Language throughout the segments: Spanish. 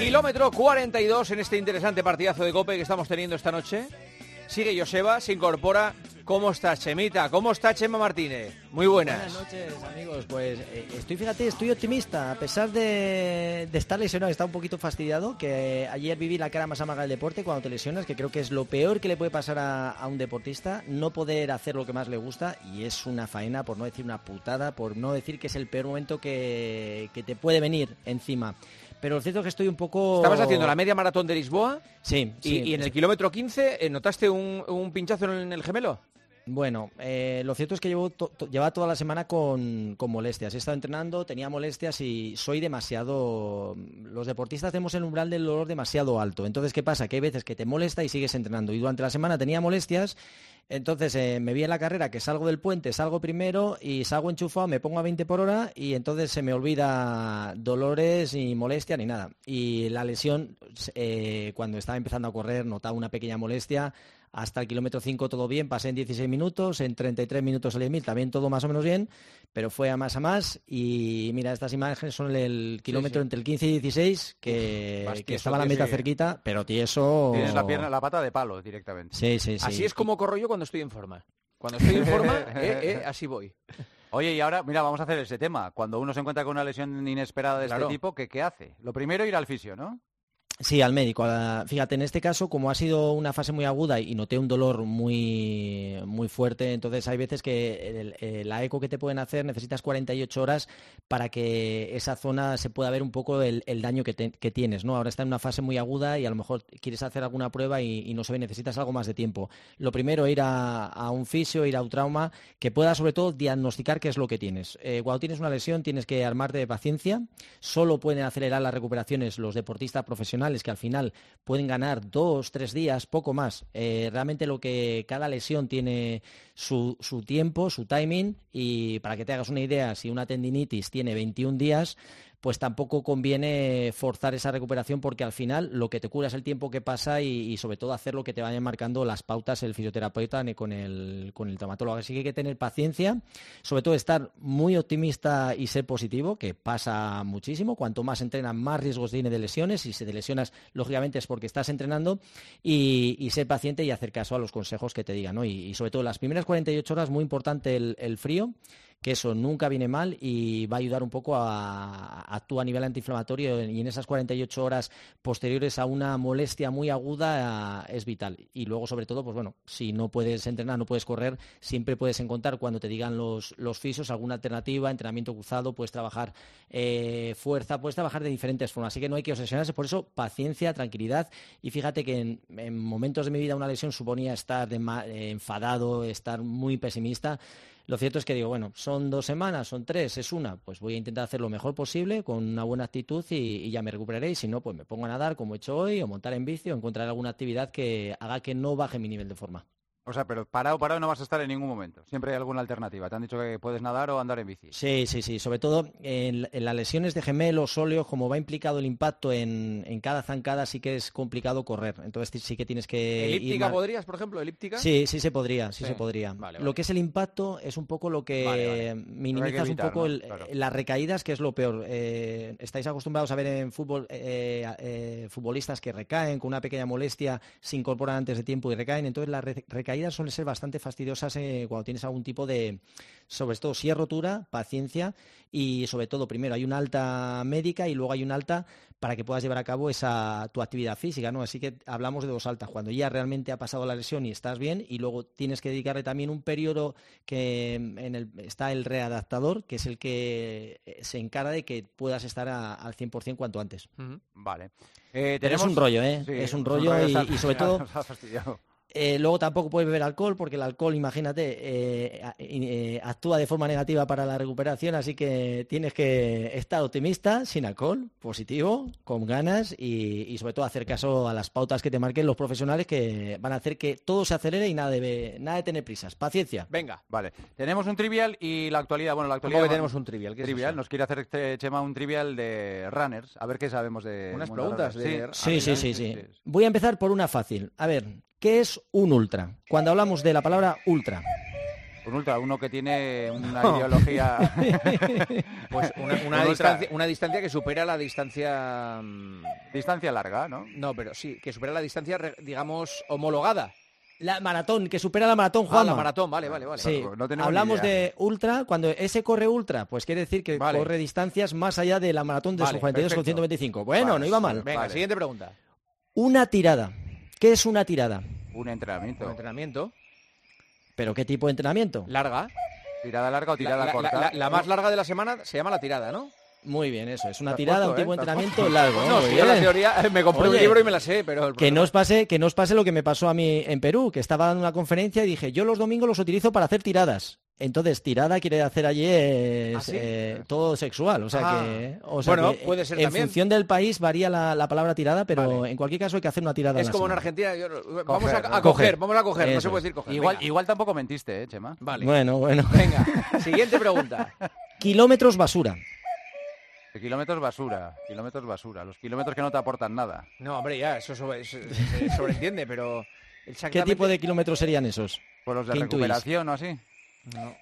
Kilómetro 42 en este interesante partidazo de Cope que estamos teniendo esta noche. Sigue Joseba, se incorpora. ¿Cómo estás, Chemita? ¿Cómo está Chema Martínez? Muy buenas. Buenas noches, amigos. Pues eh, estoy, fíjate, estoy optimista. A pesar de, estar lesionado, está un poquito fastidiado, que ayer viví la cara más amarga del deporte cuando te lesionas, que creo que es lo peor que le puede pasar a, un deportista, no poder hacer lo que más le gusta, y es una faena, por no decir una putada, por no decir que es el peor momento que te puede venir encima. Pero lo cierto es que estoy un poco... ¿Estabas haciendo la media maratón de Lisboa? Sí, Y, sí. y en el kilómetro 15 eh, notaste un, un pinchazo en el gemelo. Bueno, eh, lo cierto es que llevo to- to- llevaba toda la semana con, con molestias. He estado entrenando, tenía molestias y soy demasiado... Los deportistas tenemos el umbral del dolor demasiado alto. Entonces, ¿qué pasa? Que hay veces que te molesta y sigues entrenando. Y durante la semana tenía molestias, entonces eh, me vi en la carrera que salgo del puente, salgo primero y salgo enchufado, me pongo a 20 por hora y entonces se me olvida dolores ni molestia ni nada. Y la lesión, eh, cuando estaba empezando a correr, notaba una pequeña molestia. Hasta el kilómetro 5 todo bien, pasé en 16 minutos, en 33 minutos el mil también todo más o menos bien, pero fue a más a más y mira, estas imágenes son el kilómetro sí. entre el 15 y 16, que, estaba la meta sí. cerquita, pero tieso... Tienes la pierna, la pata de palo directamente. Sí, sí, sí. Así es como corro yo cuando estoy en forma. Cuando estoy en forma, eh, eh, así voy. Oye, y ahora, mira, vamos a hacer ese tema. Cuando uno se encuentra con una lesión inesperada de Claro. este tipo, ¿qué, ¿qué hace? Lo primero, ir al fisio, ¿no? Sí, al médico. Fíjate, en este caso, como ha sido una fase muy aguda y noté un dolor muy, muy fuerte, entonces hay veces que la eco que te pueden hacer necesitas 48 horas para que esa zona se pueda ver un poco el, daño que, tienes, ¿no? Ahora está en una fase muy aguda y a lo mejor quieres hacer alguna prueba y, no se ve, necesitas algo más de tiempo. Lo primero, ir a, a un fisio, ir a un trauma, que pueda sobre todo diagnosticar qué es lo que tienes. Eh, cuando tienes una lesión tienes que armarte de paciencia, solo pueden acelerar las recuperaciones los deportistas profesionales que al final pueden ganar dos, tres días, poco más. Eh, realmente lo que cada lesión tiene su, su tiempo, su timing y para que te hagas una idea, si una tendinitis tiene 21 días, pues tampoco conviene forzar esa recuperación porque al final lo que te cura es el tiempo que pasa y, sobre todo hacer lo que te vayan marcando las pautas el fisioterapeuta ni con el, con el traumatólogo. Así que hay que tener paciencia, sobre todo estar muy optimista y ser positivo, que pasa muchísimo. Cuanto más entrenas, más riesgos tiene de lesiones. Y si te lesionas, lógicamente es porque estás entrenando y, ser paciente y hacer caso a los consejos que te digan. Y, sobre todo las primeras 48 horas, muy importante el frío que eso nunca viene mal y va a ayudar un poco a, a actuar a nivel antiinflamatorio y en esas 48 horas posteriores a una molestia muy aguda eh, es vital. Y luego, sobre todo, pues bueno, si no puedes entrenar, no puedes correr, siempre puedes encontrar cuando te digan los, los fisios alguna alternativa, entrenamiento cruzado, puedes trabajar eh, fuerza, puedes trabajar de diferentes formas. Así que no hay que obsesionarse, por eso paciencia, tranquilidad y fíjate que en, en momentos de mi vida una lesión suponía estar de eh, enfadado, estar muy pesimista. Lo cierto es que digo, bueno, son dos semanas, son tres, es una, pues voy a intentar hacer lo mejor posible con una buena actitud y, ya me recuperaré. Y si no, pues me pongo a nadar como he hecho hoy, o montar en bici, o encontrar alguna actividad que haga que no baje mi nivel de forma. O sea, pero parado, parado no vas a estar en ningún momento. Siempre hay alguna alternativa. Te han dicho que puedes nadar o andar en bici. Sí, sí, sí. Sobre todo en, en las lesiones de gemelos, óleos, como va implicado el impacto en, en cada zancada, sí que es complicado correr. Entonces sí que tienes que ¿Elíptica podrías, por ejemplo? ¿Elíptica? Sí, sí se podría, sí, Sí. se podría. Vale, Lo que es el impacto es un poco lo que Vale, minimizas evitar, un poco ¿no? el- Claro. las recaídas, que es lo peor. Eh, estáis acostumbrados a ver en fútbol eh, eh, futbolistas que recaen con una pequeña molestia, se incorporan antes de tiempo y recaen. Entonces las re- recaídas suelen ser bastante fastidiosas eh, cuando tienes algún tipo de, sobre todo si es rotura, paciencia y sobre todo primero hay una alta médica y luego hay una alta para que puedas llevar a cabo esa tu actividad física, ¿no? Así que hablamos de dos altas, cuando ya realmente ha pasado la lesión y estás bien y luego tienes que dedicarle también un periodo que en el, está el readaptador, que es el que eh, se encarga de que puedas estar a- al 100% cuanto antes. Vale. Eh, Pero es tenemos- un rollo, ¿eh? Sí, es un rollo y, sobre todo. Eh, luego tampoco puedes beber alcohol porque el alcohol, imagínate, eh, eh, actúa de forma negativa para la recuperación, así que tienes que estar optimista, sin alcohol, positivo, con ganas y, y sobre todo hacer caso a las pautas que te marquen los profesionales que van a hacer que todo se acelere y nada de, nada de tener prisas. Paciencia. Venga. Vale. Tenemos un trivial y la actualidad. Bueno, la ¿Cómo actualidad. que tenemos un trivial? ¿Qué es trivial. Nos quiere hacer este Chema un trivial de runners. A ver qué sabemos de. Unas preguntas de- Sí. Sí, sí, sí, sí. Voy a empezar por una fácil. A ver, ¿qué es un ultra? Cuando hablamos de la palabra ultra. Un ultra, uno que tiene una ideología... pues una, una Un ultra. distancia, una distancia que supera la distancia... mm, Distancia larga, ¿no? No, pero sí, que supera la distancia, digamos, homologada. La maratón, que supera la maratón, Ah, Juan. la maratón, vale, vale, vale. Sí, No hablamos de ultra, cuando ese corre ultra, pues quiere decir que Vale. corre distancias más allá de la maratón de Vale, sus 42 con perfecto. 125. Bueno, Vale, no iba mal. Venga, Vale. siguiente pregunta. Una tirada. ¿Qué es una tirada? Un entrenamiento. Un entrenamiento. ¿Pero qué tipo de entrenamiento? Larga. Tirada larga o tirada la- corta. la- la más larga de la semana se llama la tirada, ¿no? Muy bien, eso. Es una has tirada, un tipo ¿eh? de has entrenamiento largo. No, si yo la teoría me compré un libro y me la sé, pero el Que problema- no, os pase, que no os pase lo que me pasó a mí en Perú, que estaba dando una conferencia y dije, yo los domingos los utilizo para hacer tiradas. Entonces, tirada quiere hacer allí es, ¿Ah, sí? eh, todo sexual. O sea Ah. que, o sea Bueno, que, puede ser en también. función del país varía la, la palabra tirada, pero Vale. en cualquier caso hay que hacer una tirada. a Es como en. Argentina. yo- vamos a, a ¿no? coger, Coger. vamos a coger, no se puede es. decir coger. Igual, Venga. igual tampoco mentiste, ¿eh, Chema? Vale. Bueno, bueno. Venga, siguiente pregunta. Kilómetros basura. Kilómetros basura, kilómetros basura. Los kilómetros que no te aportan nada. No, hombre, ya, eso sobre- se, se sobreentiende, pero... ¿Qué exactamente- tipo de kilómetros serían esos? Pues los de ¿Qué recuperación o así.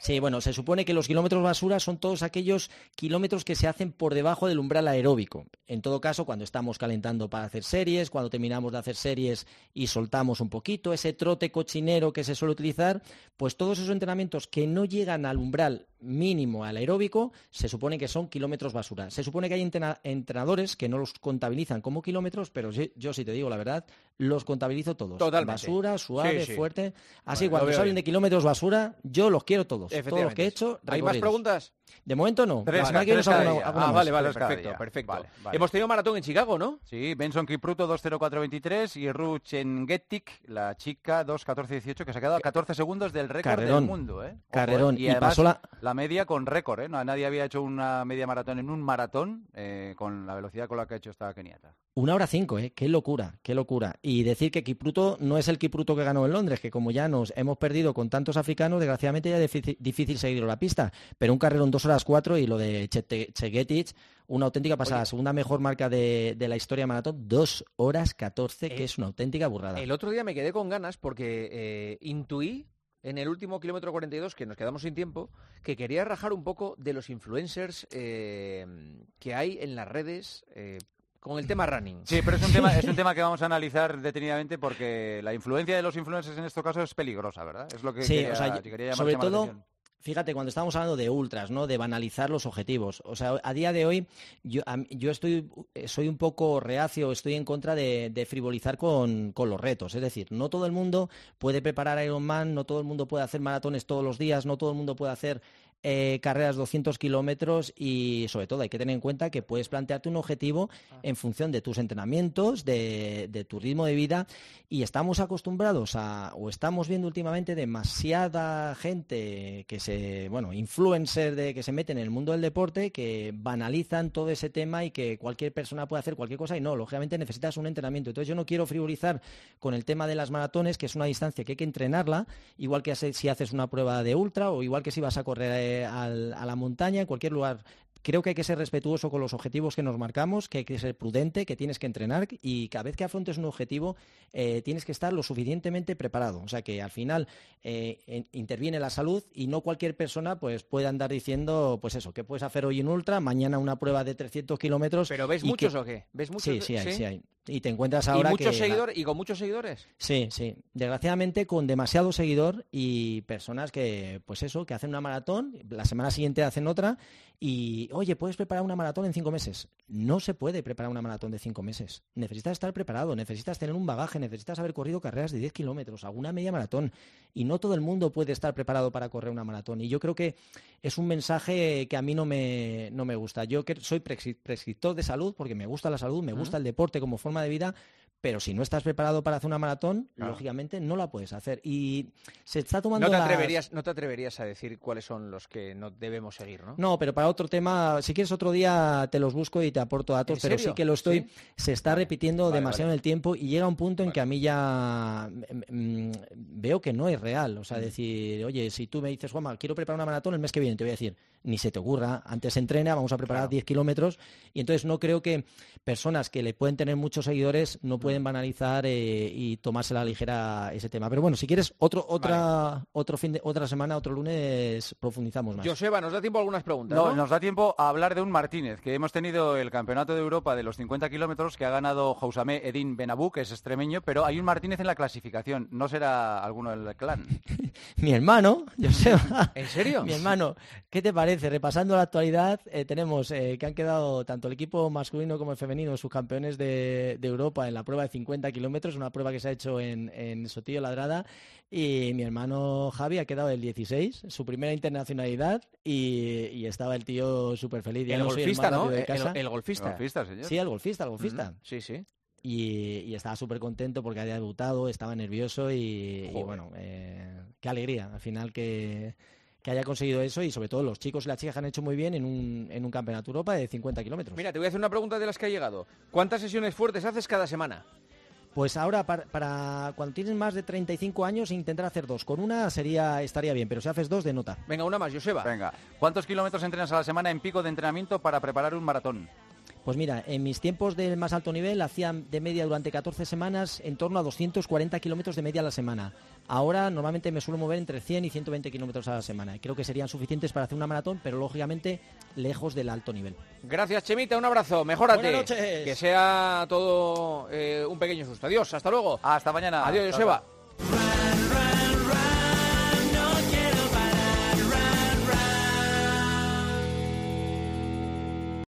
Sí, bueno, se supone que los kilómetros basura son todos aquellos kilómetros que se hacen por debajo del umbral aeróbico. En todo caso, cuando estamos calentando para hacer series, cuando terminamos de hacer series y soltamos un poquito, ese trote cochinero que se suele utilizar, pues todos esos entrenamientos que no llegan al umbral mínimo al aeróbico, se supone que son kilómetros basura. Se supone que hay entrena- entrenadores que no los contabilizan como kilómetros, pero yo, yo si te digo la verdad, los contabilizo todos. Totalmente. Basura, suave, Sí, sí. fuerte. Así lo cuando bien. de kilómetros basura, yo los quiero todos. Todos los que he hecho, ¿Hay más preguntas? De momento no. Tres, que viene tres cada alguna Ah, más. vale, vale, perfecto, perfecto. Vale, vale. Hemos tenido maratón en Chicago, ¿no? Sí, Benson Kipruto 2.04.23 y Ruchengetic, la chica 2.14.18, que se ha quedado a 14 segundos del récord Carrerón. del mundo. ¿eh? Ojo, Carrerón. Y, además, pasó la... la media con récord, ¿eh? No, nadie había hecho una media maratón en un maratón eh, con la velocidad con la que ha hecho esta keniata. Una hora cinco, ¿eh? Qué locura, qué locura. Y decir que Kipruto no es el Kipruto que ganó en Londres, que como ya nos hemos perdido con tantos africanos, desgraciadamente ya es difícil, difícil seguir la pista. Pero un carrero en dos horas cuatro y lo de Chegetic, una auténtica pasada. Oye. Segunda mejor marca de, de la historia de maratón, dos horas catorce, que Eh, es una auténtica burrada. El otro día me quedé con ganas porque eh, intuí en el último kilómetro 42, que nos quedamos sin tiempo, que quería rajar un poco de los influencers eh, que hay en las redes eh, con el tema running. Sí, pero es un, tema, es un tema que vamos a analizar detenidamente porque la influencia de los influencers en este caso es peligrosa, ¿verdad? Es lo que Sí, quería, o sea, yo- que quería llamar- sobre todo, atención. Fíjate, cuando estamos hablando de ultras, ¿no? De banalizar los objetivos. O sea, a día de hoy yo, yo estoy, soy un poco reacio, estoy en contra de, de frivolizar con, con los retos. Es decir, no todo el mundo puede preparar Ironman, no todo el mundo puede hacer maratones todos los días, no todo el mundo puede hacer eh, carreras 200 kilómetros y sobre todo hay que tener en cuenta que puedes plantearte un objetivo en función de tus entrenamientos, de, de tu ritmo de vida y estamos acostumbrados a, o estamos viendo últimamente demasiada gente que se, bueno, influencers de que se meten en el mundo del deporte, que banalizan todo ese tema y que cualquier persona puede hacer cualquier cosa y no, lógicamente necesitas un entrenamiento. Entonces yo no quiero frivolizar con el tema de las maratones, que es una distancia que hay que entrenarla, igual que si haces una prueba de ultra o igual que si vas a correr eh, a la montaña, en cualquier lugar creo que hay que ser respetuoso con los objetivos que nos marcamos, que hay que ser prudente, que tienes que entrenar y cada vez que afrontes un objetivo eh, tienes que estar lo suficientemente preparado. O sea que al final eh, en- interviene la salud y no cualquier persona pues puede andar diciendo pues eso, que puedes hacer hoy un ultra, mañana una prueba de 300 kilómetros. ¿Pero ves muchos que- o qué? ¿Ves muchos? Sí, sí hay, sí hay. Y te encuentras ahora ¿Y muchos que? ¿Y con muchos seguidores? Sí, sí. Desgraciadamente con demasiado seguidor y personas que, pues eso, que hacen una maratón, la semana siguiente hacen otra y, oye, puedes preparar una maratón en cinco meses. No se puede preparar una maratón de cinco meses. Necesitas estar preparado, necesitas tener un bagaje, necesitas haber corrido carreras de 10 kilómetros, alguna media maratón. Y no todo el mundo puede estar preparado para correr una maratón. Y yo creo que es un mensaje que a mí no me, no me gusta. Yo que soy prescri- prescriptor de salud porque me gusta la salud, me gusta el deporte como forma de vida, pero si no estás preparado para hacer una maratón, Claro. lógicamente no la puedes hacer. Y se está tomando No te, las- atreverías, no te atreverías a decir cuáles son los que no debemos seguir, ¿no? No, pero para otro tema, si quieres otro día te los busco y te aporto datos, ¿En pero sí que lo estoy, ¿Sí? se está Vale, repitiendo vale, demasiado vale. en el tiempo y llega un punto en que a mí ya mm, veo que no es real. O sea, decir, oye, si tú me dices, Juanma, quiero preparar una maratón el mes que viene, te voy a decir, ni se te ocurra, antes entrena, vamos a preparar Claro. 10 kilómetros y entonces no creo que personas que le pueden tener mucho muchos seguidores no pueden banalizar eh, y tomarse la ligera ese tema. Pero bueno, si quieres otro otra otro fin de, otra semana, otro lunes profundizamos más. Joseba, nos da tiempo a algunas preguntas. No, No, nos da tiempo a hablar de un Martínez, que hemos tenido el Campeonato de Europa de los 50 kilómetros que ha ganado Jausamé Edín Benabú, que es extremeño, pero hay un Martínez en la clasificación. ¿No será alguno del clan? Mi hermano, Joseba. ¿En serio? Mi hermano, ¿qué te parece? Repasando la actualidad, eh, tenemos eh, que han quedado tanto el equipo masculino como el femenino subcampeones de, de Europa en la prueba de 50 kilómetros, una prueba que se ha hecho en, en Sotillo Ladrada. Y mi hermano Javi ha quedado el 16, su primera internacionalidad, y, y estaba el tío súper feliz. Ya El no soy el golfista, ¿no? El, casa. el golfista. Golfista, señor. Sí, el golfista, el golfista. Sí, sí. Y, y estaba súper contento porque había debutado, estaba nervioso y, bueno, eh, qué alegría al final que, que haya conseguido eso y sobre todo los chicos y las chicas que han hecho muy bien en un, en un campeonato Europa de 50 kilómetros. Mira, te voy a hacer una pregunta de las que ha llegado. ¿Cuántas sesiones fuertes haces cada semana? Pues ahora, para, para cuando tienes más de 35 años, intentar hacer dos. Con una sería estaría bien, pero si haces dos, de nota. Venga, una más, Joseba. Venga, ¿cuántos kilómetros entrenas a la semana en pico de entrenamiento para preparar un maratón? Pues mira, en mis tiempos del más alto nivel hacía de media durante 14 semanas en torno a 240 kilómetros de media a la semana. Ahora normalmente me suelo mover entre 100 y 120 kilómetros a la semana. Creo que serían suficientes para hacer una maratón, pero lógicamente lejos del alto nivel. Gracias, Chemita. Un abrazo. Mejórate. Buenas noches. Que sea todo eh, un pequeño susto. Adiós. Hasta luego. Hasta mañana. Adiós, Joseba.